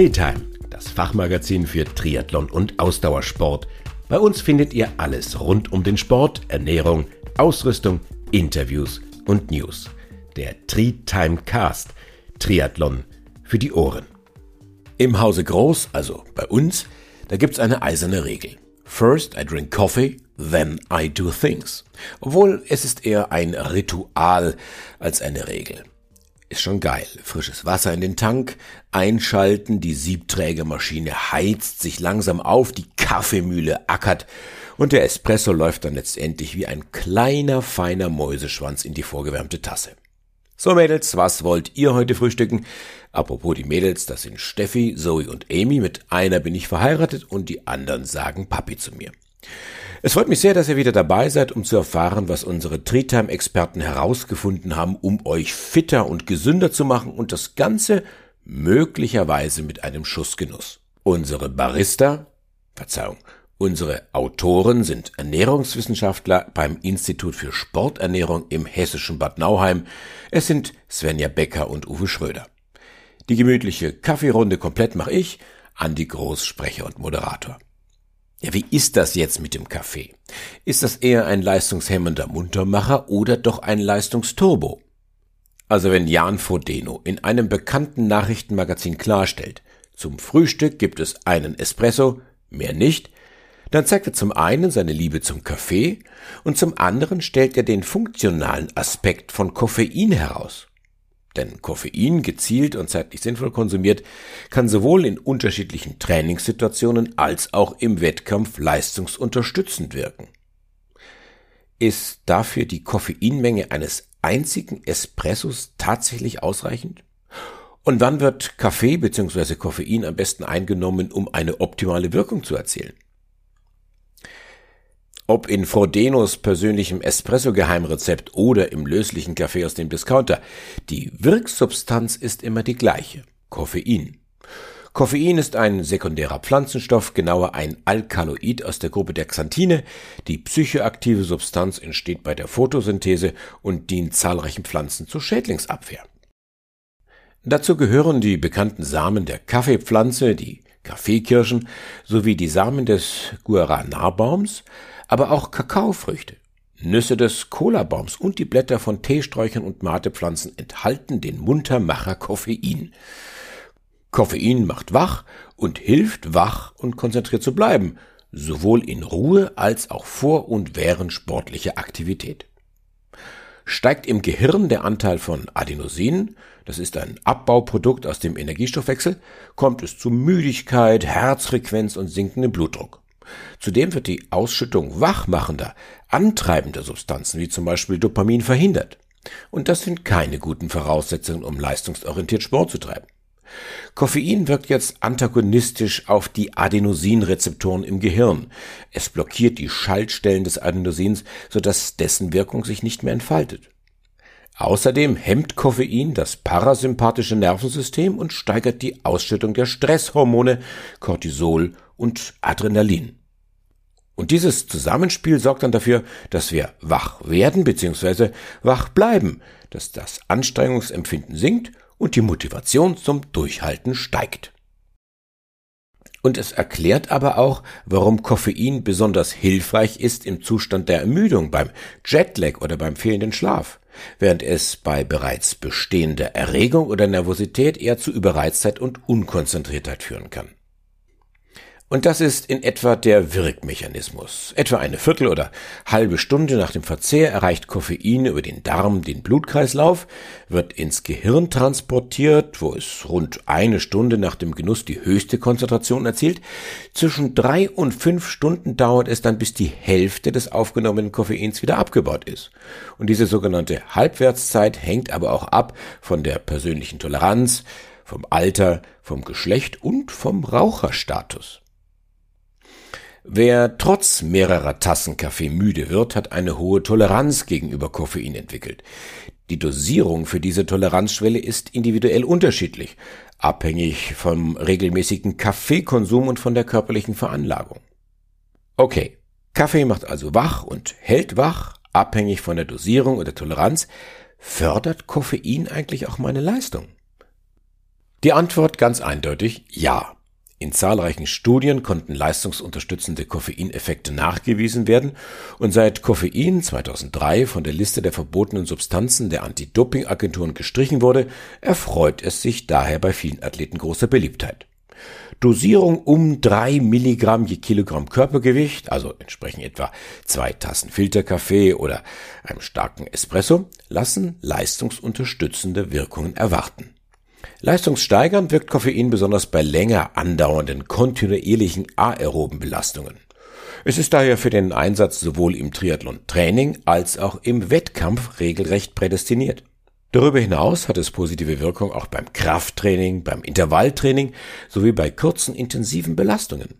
Treetime, das Fachmagazin für Triathlon und Ausdauersport. Bei uns findet ihr alles rund um den Sport, Ernährung, Ausrüstung, Interviews und News. Der Treetime Cast, Triathlon für die Ohren. Im Hause Groß, also bei uns, da gibt's eine eiserne Regel. First I drink coffee, then I do things. Obwohl es ist eher ein Ritual als eine Regel. Ist schon geil. Frisches Wasser in den Tank, einschalten, die Siebträgermaschine heizt sich langsam auf, die Kaffeemühle ackert und der Espresso läuft dann letztendlich wie ein kleiner, feiner Mäuseschwanz in die vorgewärmte Tasse. So Mädels, was wollt ihr heute frühstücken? Apropos die Mädels, das sind Steffi, Zoe und Amy. Mit einer bin ich verheiratet und die anderen sagen Papi zu mir. Es freut mich sehr, dass ihr wieder dabei seid, um zu erfahren, was unsere Treetime-Experten herausgefunden haben, um euch fitter und gesünder zu machen und das Ganze möglicherweise mit einem Schussgenuss. Unsere Barista, Verzeihung, unsere Autoren sind Ernährungswissenschaftler beim Institut für Sporternährung im hessischen Bad Nauheim. Es sind Svenja Becker und Uwe Schröder. Die gemütliche Kaffeerunde komplett mache ich, Andi Groß, Sprecher und Moderator. Ja, wie ist das jetzt mit dem Kaffee? Ist das eher ein leistungshemmender Muntermacher oder doch ein Leistungsturbo? Also wenn Jan Frodeno in einem bekannten Nachrichtenmagazin klarstellt, zum Frühstück gibt es einen Espresso, mehr nicht, dann zeigt er zum einen seine Liebe zum Kaffee und zum anderen stellt er den funktionalen Aspekt von Koffein heraus. Denn Koffein, gezielt und zeitlich sinnvoll konsumiert, kann sowohl in unterschiedlichen Trainingssituationen als auch im Wettkampf leistungsunterstützend wirken. Ist dafür die Koffeinmenge eines einzigen Espressos tatsächlich ausreichend? Und wann wird Kaffee bzw. Koffein am besten eingenommen, um eine optimale Wirkung zu erzielen? Ob in Frodenos persönlichem Espresso-Geheimrezept oder im löslichen Kaffee aus dem Discounter, die Wirksubstanz ist immer die gleiche. Koffein. Koffein ist ein sekundärer Pflanzenstoff, genauer ein Alkaloid aus der Gruppe der Xanthine. Die psychoaktive Substanz entsteht bei der Photosynthese und dient zahlreichen Pflanzen zur Schädlingsabwehr. Dazu gehören die bekannten Samen der Kaffeepflanze, die Kaffeekirschen sowie die Samen des Guarana-Baums, aber auch Kakaofrüchte, Nüsse des Cola-Baums und die Blätter von Teesträuchern und Matepflanzen enthalten den Muntermacher Koffein. Koffein macht wach und hilft wach und konzentriert zu bleiben, sowohl in Ruhe als auch vor und während sportlicher Aktivität. Steigt im Gehirn der Anteil von Adenosin, das ist ein Abbauprodukt aus dem Energiestoffwechsel, kommt es zu Müdigkeit, Herzfrequenz und sinkendem Blutdruck. Zudem wird die Ausschüttung wachmachender, antreibender Substanzen wie zum Beispiel Dopamin verhindert. Und das sind keine guten Voraussetzungen, um leistungsorientiert Sport zu treiben. Koffein wirkt jetzt antagonistisch auf die Adenosinrezeptoren im Gehirn. Es blockiert die Schaltstellen des Adenosins, sodass dessen Wirkung sich nicht mehr entfaltet. Außerdem hemmt Koffein das parasympathische Nervensystem und steigert die Ausschüttung der Stresshormone Cortisol und Adrenalin. Und dieses Zusammenspiel sorgt dann dafür, dass wir wach werden bzw. wach bleiben, dass das Anstrengungsempfinden sinkt und die Motivation zum Durchhalten steigt. Und es erklärt aber auch, warum Koffein besonders hilfreich ist im Zustand der Ermüdung, beim Jetlag oder beim fehlenden Schlaf, während es bei bereits bestehender Erregung oder Nervosität eher zu Überreiztheit und Unkonzentriertheit führen kann. Und das ist in etwa der Wirkmechanismus. Etwa eine Viertel oder halbe Stunde nach dem Verzehr erreicht Koffein über den Darm den Blutkreislauf, wird ins Gehirn transportiert, wo es rund eine Stunde nach dem Genuss die höchste Konzentration erzielt. Zwischen drei und fünf Stunden dauert es dann, bis die Hälfte des aufgenommenen Koffeins wieder abgebaut ist. Und diese sogenannte Halbwertszeit hängt aber auch ab von der persönlichen Toleranz, vom Alter, vom Geschlecht und vom Raucherstatus. Wer trotz mehrerer Tassen Kaffee müde wird, hat eine hohe Toleranz gegenüber Koffein entwickelt. Die Dosierung für diese Toleranzschwelle ist individuell unterschiedlich, abhängig vom regelmäßigen Kaffeekonsum und von der körperlichen Veranlagung. Okay, Kaffee macht also wach und hält wach, abhängig von der Dosierung oder Toleranz. Fördert Koffein eigentlich auch meine Leistung? Die Antwort ganz eindeutig ja. In zahlreichen Studien konnten leistungsunterstützende Koffeineffekte nachgewiesen werden und seit Koffein 2003 von der Liste der verbotenen Substanzen der Anti-Doping-Agenturen gestrichen wurde, erfreut es sich daher bei vielen Athleten großer Beliebtheit. Dosierung um drei Milligramm je Kilogramm Körpergewicht, also entsprechen etwa zwei Tassen Filterkaffee oder einem starken Espresso, lassen leistungsunterstützende Wirkungen erwarten. Leistungssteigernd wirkt Koffein besonders bei länger andauernden, kontinuierlichen aeroben Belastungen. Es ist daher für den Einsatz sowohl im Triathlon-Training als auch im Wettkampf regelrecht prädestiniert. Darüber hinaus hat es positive Wirkung auch beim Krafttraining, beim Intervalltraining sowie bei kurzen intensiven Belastungen.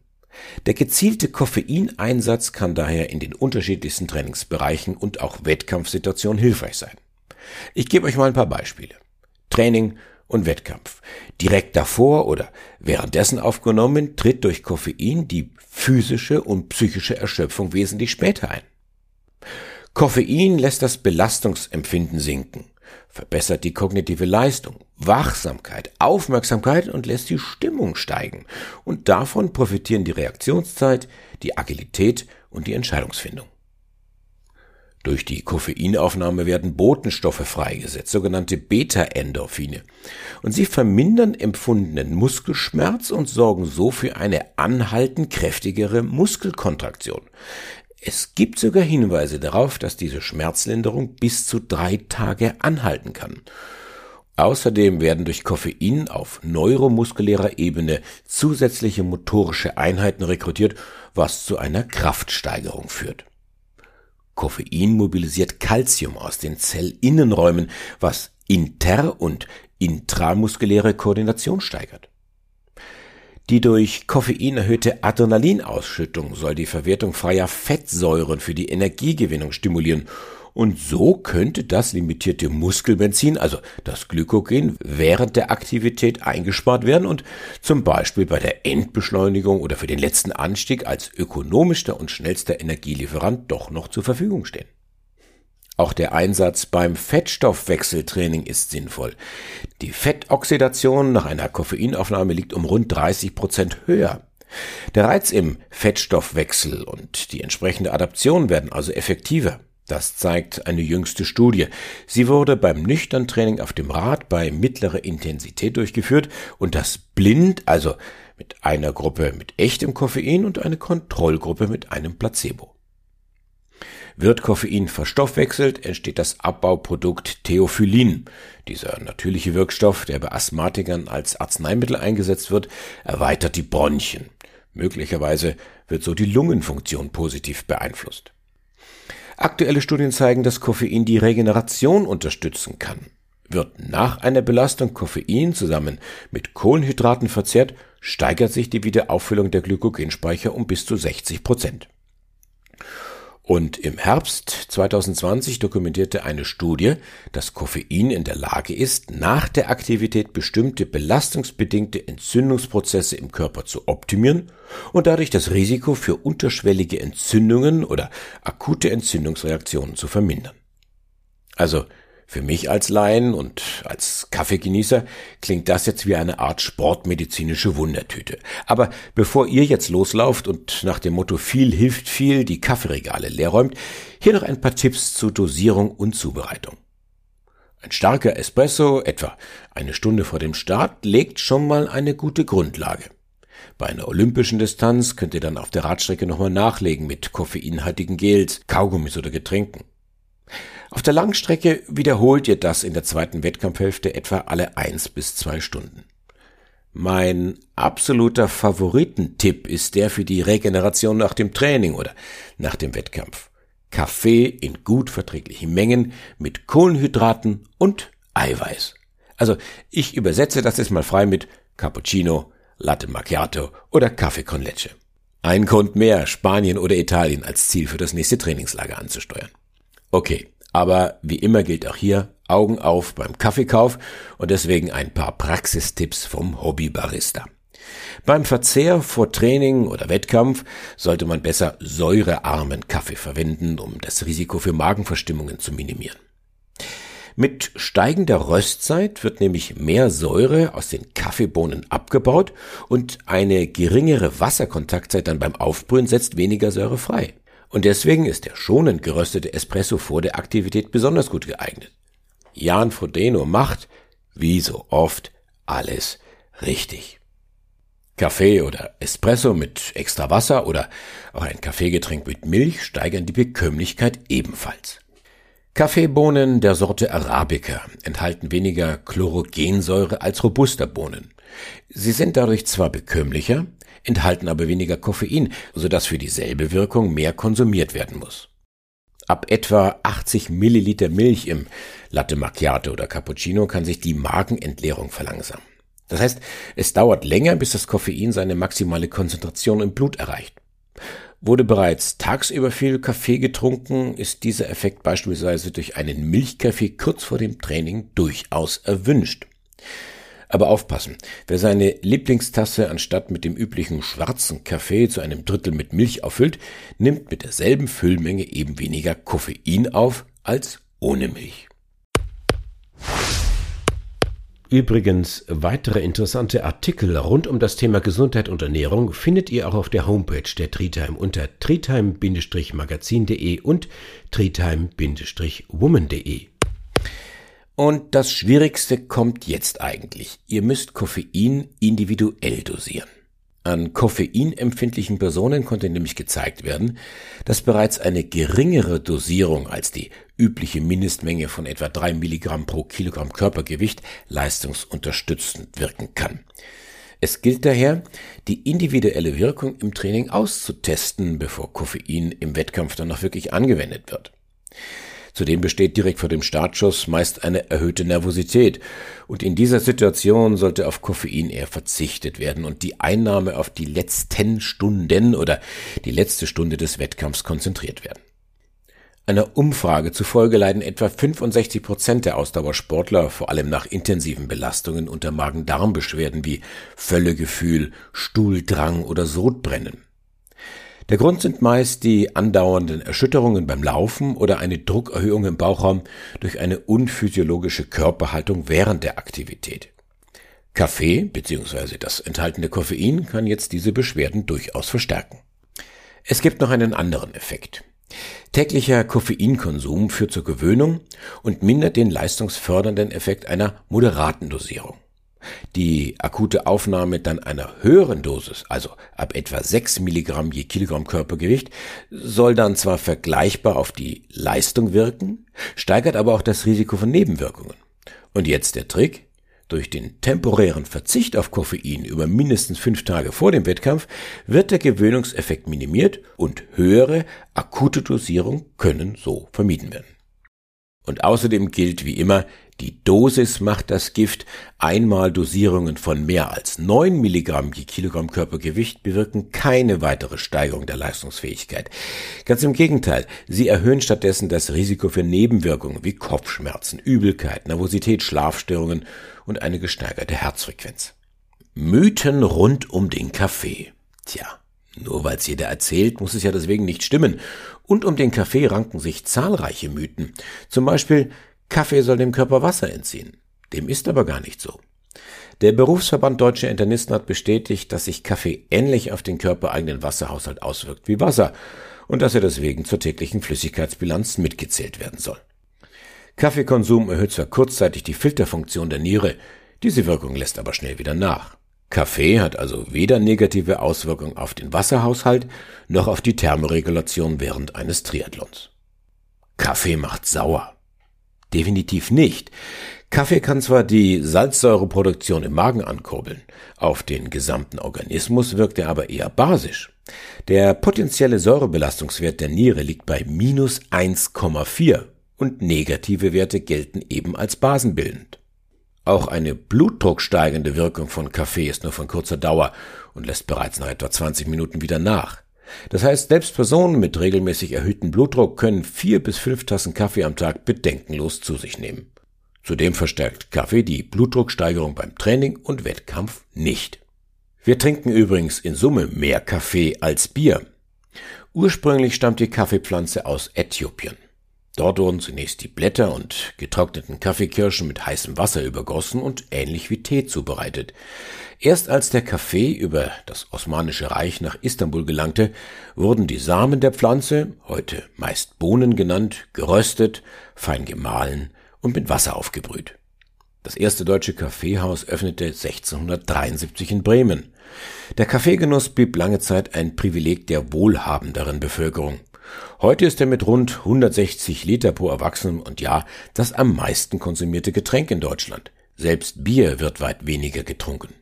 Der gezielte Koffeineinsatz kann daher in den unterschiedlichsten Trainingsbereichen und auch Wettkampfsituationen hilfreich sein. Ich gebe euch mal ein paar Beispiele. Training und Wettkampf. Direkt davor oder währenddessen aufgenommen tritt durch Koffein die physische und psychische Erschöpfung wesentlich später ein. Koffein lässt das Belastungsempfinden sinken, verbessert die kognitive Leistung, Wachsamkeit, Aufmerksamkeit und lässt die Stimmung steigen. Und davon profitieren die Reaktionszeit, die Agilität und die Entscheidungsfindung. Durch die Koffeinaufnahme werden Botenstoffe freigesetzt, sogenannte Beta-Endorphine. Und sie vermindern empfundenen Muskelschmerz und sorgen so für eine anhaltend kräftigere Muskelkontraktion. Es gibt sogar Hinweise darauf, dass diese Schmerzlinderung bis zu drei Tage anhalten kann. Außerdem werden durch Koffein auf neuromuskulärer Ebene zusätzliche motorische Einheiten rekrutiert, was zu einer Kraftsteigerung führt. Koffein mobilisiert Calcium aus den Zellinnenräumen, was inter- und intramuskuläre Koordination steigert. Die durch Koffein erhöhte Adrenalinausschüttung soll die Verwertung freier Fettsäuren für die Energiegewinnung stimulieren und so könnte das limitierte Muskelbenzin, also das Glykogen, während der Aktivität eingespart werden und zum Beispiel bei der Endbeschleunigung oder für den letzten Anstieg als ökonomischster und schnellster Energielieferant doch noch zur Verfügung stehen. Auch der Einsatz beim Fettstoffwechseltraining ist sinnvoll. Die Fettoxidation nach einer Koffeinaufnahme liegt um rund 30 Prozent höher. Der Reiz im Fettstoffwechsel und die entsprechende Adaption werden also effektiver. Das zeigt eine jüngste Studie. Sie wurde beim Nüchterntraining auf dem Rad bei mittlerer Intensität durchgeführt und das blind, also mit einer Gruppe mit echtem Koffein und eine Kontrollgruppe mit einem Placebo. Wird Koffein verstoffwechselt, entsteht das Abbauprodukt Theophyllin. Dieser natürliche Wirkstoff, der bei Asthmatikern als Arzneimittel eingesetzt wird, erweitert die Bronchien. Möglicherweise wird so die Lungenfunktion positiv beeinflusst. Aktuelle Studien zeigen, dass Koffein die Regeneration unterstützen kann. Wird nach einer Belastung Koffein zusammen mit Kohlenhydraten verzehrt, steigert sich die Wiederauffüllung der Glykogenspeicher um bis zu 60 Prozent. Und im Herbst 2020 dokumentierte eine Studie, dass Koffein in der Lage ist, nach der Aktivität bestimmte belastungsbedingte Entzündungsprozesse im Körper zu optimieren und dadurch das Risiko für unterschwellige Entzündungen oder akute Entzündungsreaktionen zu vermindern. Also für mich als Laien und als Kaffeegenießer klingt das jetzt wie eine Art sportmedizinische Wundertüte. Aber bevor ihr jetzt loslauft und nach dem Motto viel hilft viel die Kaffeeregale leerräumt, hier noch ein paar Tipps zu Dosierung und Zubereitung. Ein starker Espresso, etwa eine Stunde vor dem Start, legt schon mal eine gute Grundlage. Bei einer olympischen Distanz könnt ihr dann auf der Radstrecke nochmal nachlegen mit koffeinhaltigen Gels, Kaugummis oder Getränken. Auf der Langstrecke wiederholt ihr das in der zweiten Wettkampfhälfte etwa alle eins bis zwei Stunden. Mein absoluter Favoritentipp ist der für die Regeneration nach dem Training oder nach dem Wettkampf. Kaffee in gut verträglichen Mengen mit Kohlenhydraten und Eiweiß. Also ich übersetze das jetzt mal frei mit Cappuccino, Latte Macchiato oder Kaffee con Leche. Ein Grund mehr, Spanien oder Italien als Ziel für das nächste Trainingslager anzusteuern. Okay, aber wie immer gilt auch hier Augen auf beim Kaffeekauf und deswegen ein paar Praxistipps vom Hobbybarista. Beim Verzehr vor Training oder Wettkampf sollte man besser säurearmen Kaffee verwenden, um das Risiko für Magenverstimmungen zu minimieren. Mit steigender Röstzeit wird nämlich mehr Säure aus den Kaffeebohnen abgebaut und eine geringere Wasserkontaktzeit dann beim Aufbrühen setzt weniger Säure frei. Und deswegen ist der schonend geröstete Espresso vor der Aktivität besonders gut geeignet. Jan Frodeno macht, wie so oft, alles richtig. Kaffee oder Espresso mit extra Wasser oder auch ein Kaffeegetränk mit Milch steigern die Bekömmlichkeit ebenfalls. Kaffeebohnen der Sorte Arabica enthalten weniger Chlorogensäure als Robusta-Bohnen. Sie sind dadurch zwar bekömmlicher, enthalten aber weniger Koffein, sodass für dieselbe Wirkung mehr konsumiert werden muss. Ab etwa 80 Milliliter Milch im Latte Macchiato oder Cappuccino kann sich die Magenentleerung verlangsamen. Das heißt, es dauert länger, bis das Koffein seine maximale Konzentration im Blut erreicht. Wurde bereits tagsüber viel Kaffee getrunken, ist dieser Effekt beispielsweise durch einen Milchkaffee kurz vor dem Training durchaus erwünscht. Aber aufpassen, wer seine Lieblingstasse anstatt mit dem üblichen schwarzen Kaffee zu einem Drittel mit Milch auffüllt, nimmt mit derselben Füllmenge eben weniger Koffein auf als ohne Milch. Übrigens, weitere interessante Artikel rund um das Thema Gesundheit und Ernährung findet ihr auch auf der Homepage der Treetime unter treetime-magazin.de und treetime-woman.de. Und das Schwierigste kommt jetzt eigentlich. Ihr müsst Koffein individuell dosieren. An koffeinempfindlichen Personen konnte nämlich gezeigt werden, dass bereits eine geringere Dosierung als die übliche Mindestmenge von etwa drei Milligramm pro Kilogramm Körpergewicht leistungsunterstützend wirken kann. Es gilt daher, die individuelle Wirkung im Training auszutesten, bevor Koffein im Wettkampf dann noch wirklich angewendet wird. Zudem besteht direkt vor dem Startschuss meist eine erhöhte Nervosität. Und in dieser Situation sollte auf Koffein eher verzichtet werden und die Einnahme auf die letzten Stunden oder die letzte Stunde des Wettkampfs konzentriert werden. Einer Umfrage zufolge leiden etwa 65 Prozent der Ausdauersportler vor allem nach intensiven Belastungen unter Magen-Darm-Beschwerden wie Völlegefühl, Stuhldrang oder Sodbrennen. Der Grund sind meist die andauernden Erschütterungen beim Laufen oder eine Druckerhöhung im Bauchraum durch eine unphysiologische Körperhaltung während der Aktivität. Kaffee bzw. das enthaltene Koffein kann jetzt diese Beschwerden durchaus verstärken. Es gibt noch einen anderen Effekt. Täglicher Koffeinkonsum führt zur Gewöhnung und mindert den leistungsfördernden Effekt einer moderaten Dosierung. Die akute Aufnahme dann einer höheren Dosis, also ab etwa 6 Milligramm je Kilogramm Körpergewicht, soll dann zwar vergleichbar auf die Leistung wirken, steigert aber auch das Risiko von Nebenwirkungen. Und jetzt der Trick. Durch den temporären Verzicht auf Koffein über mindestens fünf Tage vor dem Wettkampf wird der Gewöhnungseffekt minimiert und höhere akute Dosierungen können so vermieden werden. Und außerdem gilt wie immer, die Dosis macht das Gift. Einmal Dosierungen von mehr als 9 Milligramm je Kilogramm Körpergewicht bewirken keine weitere Steigerung der Leistungsfähigkeit. Ganz im Gegenteil, sie erhöhen stattdessen das Risiko für Nebenwirkungen wie Kopfschmerzen, Übelkeit, Nervosität, Schlafstörungen und eine gesteigerte Herzfrequenz. Mythen rund um den Kaffee. Tja, nur weil's jeder erzählt, muss es ja deswegen nicht stimmen. Und um den Kaffee ranken sich zahlreiche Mythen. Zum Beispiel, Kaffee soll dem Körper Wasser entziehen. Dem ist aber gar nicht so. Der Berufsverband Deutscher Internisten hat bestätigt, dass sich Kaffee ähnlich auf den körpereigenen Wasserhaushalt auswirkt wie Wasser und dass er deswegen zur täglichen Flüssigkeitsbilanz mitgezählt werden soll. Kaffeekonsum erhöht zwar kurzzeitig die Filterfunktion der Niere, diese Wirkung lässt aber schnell wieder nach. Kaffee hat also weder negative Auswirkungen auf den Wasserhaushalt noch auf die Thermoregulation während eines Triathlons. Kaffee macht sauer. Definitiv nicht. Kaffee kann zwar die Salzsäureproduktion im Magen ankurbeln, auf den gesamten Organismus wirkt er aber eher basisch. Der potenzielle Säurebelastungswert der Niere liegt bei minus 1,4 und negative Werte gelten eben als basenbildend. Auch eine blutdrucksteigende Wirkung von Kaffee ist nur von kurzer Dauer und lässt bereits nach etwa 20 Minuten wieder nach. Das heißt, selbst Personen mit regelmäßig erhöhtem Blutdruck können vier bis fünf Tassen Kaffee am Tag bedenkenlos zu sich nehmen. Zudem verstärkt Kaffee die Blutdrucksteigerung beim Training und Wettkampf nicht. Wir trinken übrigens in Summe mehr Kaffee als Bier. Ursprünglich stammt die Kaffeepflanze aus Äthiopien. Dort wurden zunächst die Blätter und getrockneten Kaffeekirschen mit heißem Wasser übergossen und ähnlich wie Tee zubereitet. Erst als der Kaffee über das Osmanische Reich nach Istanbul gelangte, wurden die Samen der Pflanze, heute meist Bohnen genannt, geröstet, fein gemahlen und mit Wasser aufgebrüht. Das erste deutsche Kaffeehaus öffnete 1673 in Bremen. Der Kaffeegenuss blieb lange Zeit ein Privileg der wohlhabenderen Bevölkerung. Heute ist er mit rund 160 Liter pro Erwachsenen und Jahr das am meisten konsumierte Getränk in Deutschland. Selbst Bier wird weit weniger getrunken.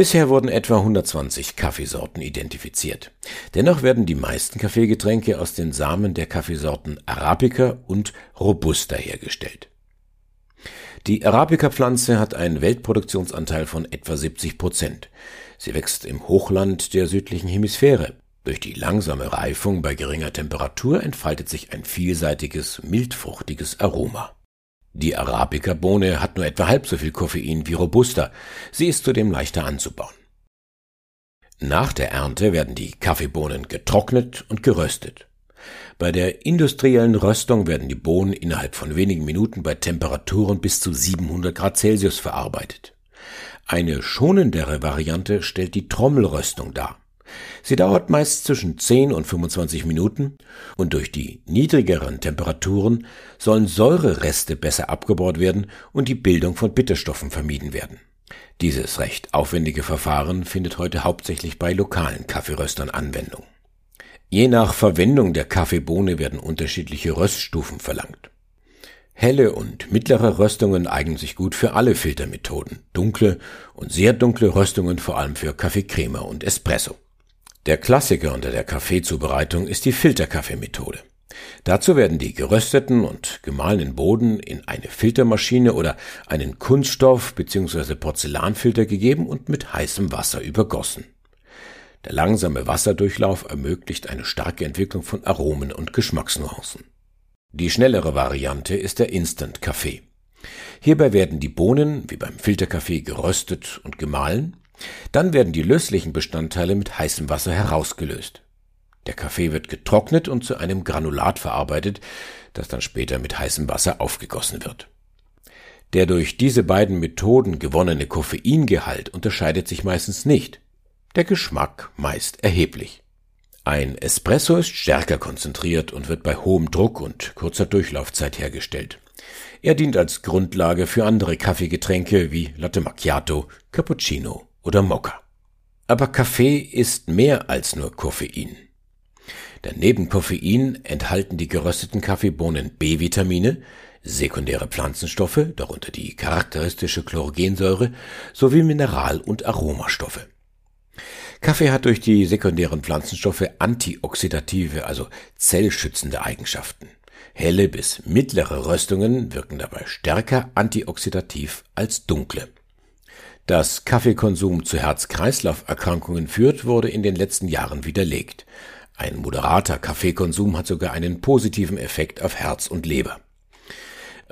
Bisher wurden etwa 120 Kaffeesorten identifiziert. Dennoch werden die meisten Kaffeegetränke aus den Samen der Kaffeesorten Arabica und Robusta hergestellt. Die Arabica-Pflanze hat einen Weltproduktionsanteil von etwa 70 Prozent. Sie wächst im Hochland der südlichen Hemisphäre. Durch die langsame Reifung bei geringer Temperatur entfaltet sich ein vielseitiges, mildfruchtiges Aroma. Die Arabica-Bohne hat nur etwa halb so viel Koffein wie Robusta. Sie ist zudem leichter anzubauen. Nach der Ernte werden die Kaffeebohnen getrocknet und geröstet. Bei der industriellen Röstung werden die Bohnen innerhalb von wenigen Minuten bei Temperaturen bis zu 700 Grad Celsius verarbeitet. Eine schonendere Variante stellt die Trommelröstung dar. Sie dauert meist zwischen 10 und 25 Minuten und durch die niedrigeren Temperaturen sollen Säurereste besser abgebaut werden und die Bildung von Bitterstoffen vermieden werden. Dieses recht aufwendige Verfahren findet heute hauptsächlich bei lokalen Kaffeeröstern Anwendung. Je nach Verwendung der Kaffeebohne werden unterschiedliche Röststufen verlangt. Helle und mittlere Röstungen eignen sich gut für alle Filtermethoden, dunkle und sehr dunkle Röstungen vor allem für Kaffeecreme und Espresso. Der Klassiker unter der Kaffeezubereitung ist die Filterkaffeemethode. Dazu werden die gerösteten und gemahlenen Boden in eine Filtermaschine oder einen Kunststoff bzw. Porzellanfilter gegeben und mit heißem Wasser übergossen. Der langsame Wasserdurchlauf ermöglicht eine starke Entwicklung von Aromen und Geschmacksnuancen. Die schnellere Variante ist der Instant Kaffee. Hierbei werden die Bohnen, wie beim Filterkaffee, geröstet und gemahlen, dann werden die löslichen Bestandteile mit heißem Wasser herausgelöst. Der Kaffee wird getrocknet und zu einem Granulat verarbeitet, das dann später mit heißem Wasser aufgegossen wird. Der durch diese beiden Methoden gewonnene Koffeingehalt unterscheidet sich meistens nicht, der Geschmack meist erheblich. Ein Espresso ist stärker konzentriert und wird bei hohem Druck und kurzer Durchlaufzeit hergestellt. Er dient als Grundlage für andere Kaffeegetränke wie Latte Macchiato, Cappuccino oder Mokka. Aber Kaffee ist mehr als nur Koffein. Denn neben Koffein enthalten die gerösteten Kaffeebohnen B-Vitamine, sekundäre Pflanzenstoffe, darunter die charakteristische Chlorogensäure, sowie Mineral- und Aromastoffe. Kaffee hat durch die sekundären Pflanzenstoffe antioxidative, also zellschützende Eigenschaften. Helle bis mittlere Röstungen wirken dabei stärker antioxidativ als dunkle. Dass Kaffeekonsum zu Herz-Kreislauf-Erkrankungen führt, wurde in den letzten Jahren widerlegt. Ein moderater Kaffeekonsum hat sogar einen positiven Effekt auf Herz und Leber.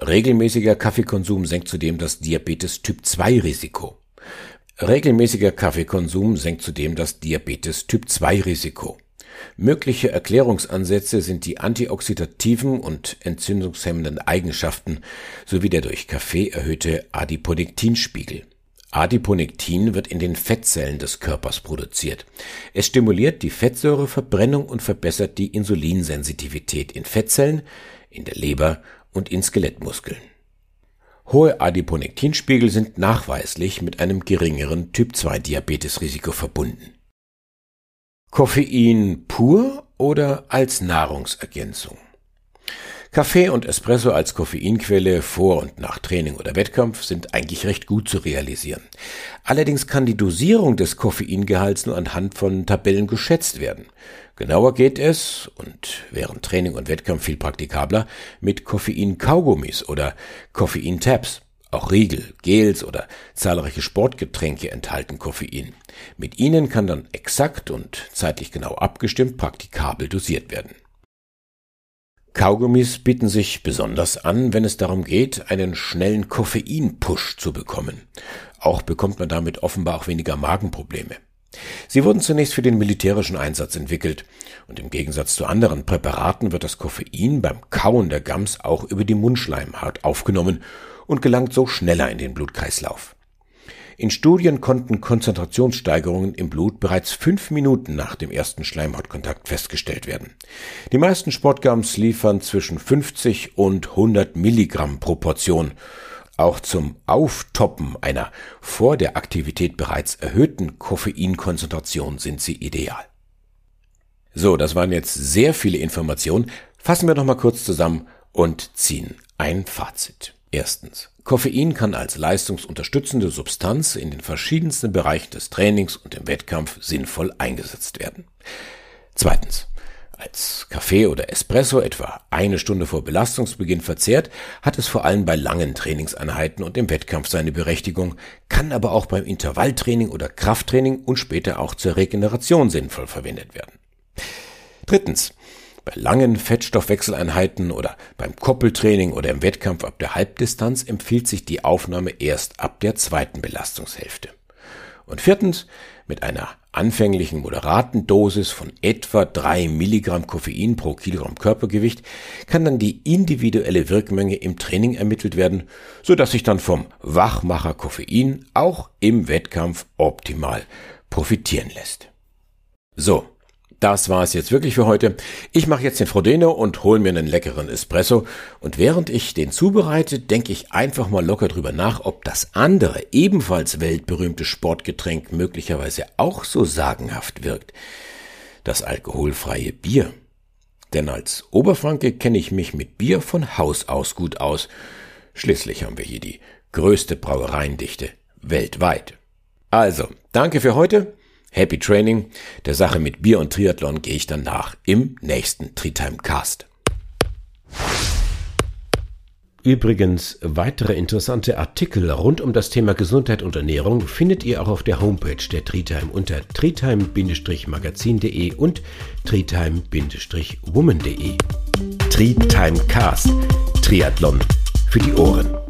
Regelmäßiger Kaffeekonsum senkt zudem das Diabetes Typ 2 Risiko. Regelmäßiger Kaffeekonsum senkt zudem das Diabetes Typ 2 Risiko. Mögliche Erklärungsansätze sind die antioxidativen und entzündungshemmenden Eigenschaften sowie der durch Kaffee erhöhte Adiponektinspiegel. Adiponektin wird in den Fettzellen des Körpers produziert. Es stimuliert die Fettsäureverbrennung und verbessert die Insulinsensitivität in Fettzellen, in der Leber und in Skelettmuskeln. Hohe Adiponektinspiegel sind nachweislich mit einem geringeren Typ-2-Diabetesrisiko verbunden. Koffein pur oder als Nahrungsergänzung? Kaffee und Espresso als Koffeinquelle vor und nach Training oder Wettkampf sind eigentlich recht gut zu realisieren. Allerdings kann die Dosierung des Koffeingehalts nur anhand von Tabellen geschätzt werden. Genauer geht es, und während Training und Wettkampf viel praktikabler, mit Koffein-Kaugummis oder Koffein-Tabs. Auch Riegel, Gels oder zahlreiche Sportgetränke enthalten Koffein. Mit ihnen kann dann exakt und zeitlich genau abgestimmt praktikabel dosiert werden. Kaugummis bieten sich besonders an, wenn es darum geht, einen schnellen Koffein-Push zu bekommen. Auch bekommt man damit offenbar auch weniger Magenprobleme. Sie wurden zunächst für den militärischen Einsatz entwickelt und im Gegensatz zu anderen Präparaten wird das Koffein beim Kauen der Gams auch über die Mundschleimhaut aufgenommen und gelangt so schneller in den Blutkreislauf. In Studien konnten Konzentrationssteigerungen im Blut bereits fünf Minuten nach dem ersten Schleimhautkontakt festgestellt werden. Die meisten Sportgums liefern zwischen 50 und 100 Milligramm pro Portion. Auch zum Auftoppen einer vor der Aktivität bereits erhöhten Koffeinkonzentration sind sie ideal. So, das waren jetzt sehr viele Informationen. Fassen wir noch mal kurz zusammen und ziehen ein Fazit. Erstens. Koffein kann als leistungsunterstützende Substanz in den verschiedensten Bereichen des Trainings und im Wettkampf sinnvoll eingesetzt werden. Zweitens. Als Kaffee oder Espresso etwa eine Stunde vor Belastungsbeginn verzehrt, hat es vor allem bei langen Trainingseinheiten und im Wettkampf seine Berechtigung, kann aber auch beim Intervalltraining oder Krafttraining und später auch zur Regeneration sinnvoll verwendet werden. Drittens. Bei langen Fettstoffwechseleinheiten oder beim Koppeltraining oder im Wettkampf ab der Halbdistanz empfiehlt sich die Aufnahme erst ab der zweiten Belastungshälfte. Und viertens, mit einer anfänglichen moderaten Dosis von etwa drei Milligramm Koffein pro Kilogramm Körpergewicht kann dann die individuelle Wirkmenge im Training ermittelt werden, so sich dann vom Wachmacher Koffein auch im Wettkampf optimal profitieren lässt. So, das war es jetzt wirklich für heute. Ich mache jetzt den Frodeno und hol mir einen leckeren Espresso. Und während ich den zubereite, denke ich einfach mal locker drüber nach, ob das andere, ebenfalls weltberühmte Sportgetränk möglicherweise auch so sagenhaft wirkt. Das alkoholfreie Bier. Denn als Oberfranke kenne ich mich mit Bier von Haus aus gut aus. Schließlich haben wir hier die größte Brauereiendichte weltweit. Also, danke für heute. Happy Training. Der Sache mit Bier und Triathlon gehe ich dann nach im nächsten Treetime Cast. Übrigens, weitere interessante Artikel rund um das Thema Gesundheit und Ernährung findet ihr auch auf der Homepage der Treetime unter treetime-magazin.de und treetime-woman.de. Treetime Cast. Triathlon für die Ohren.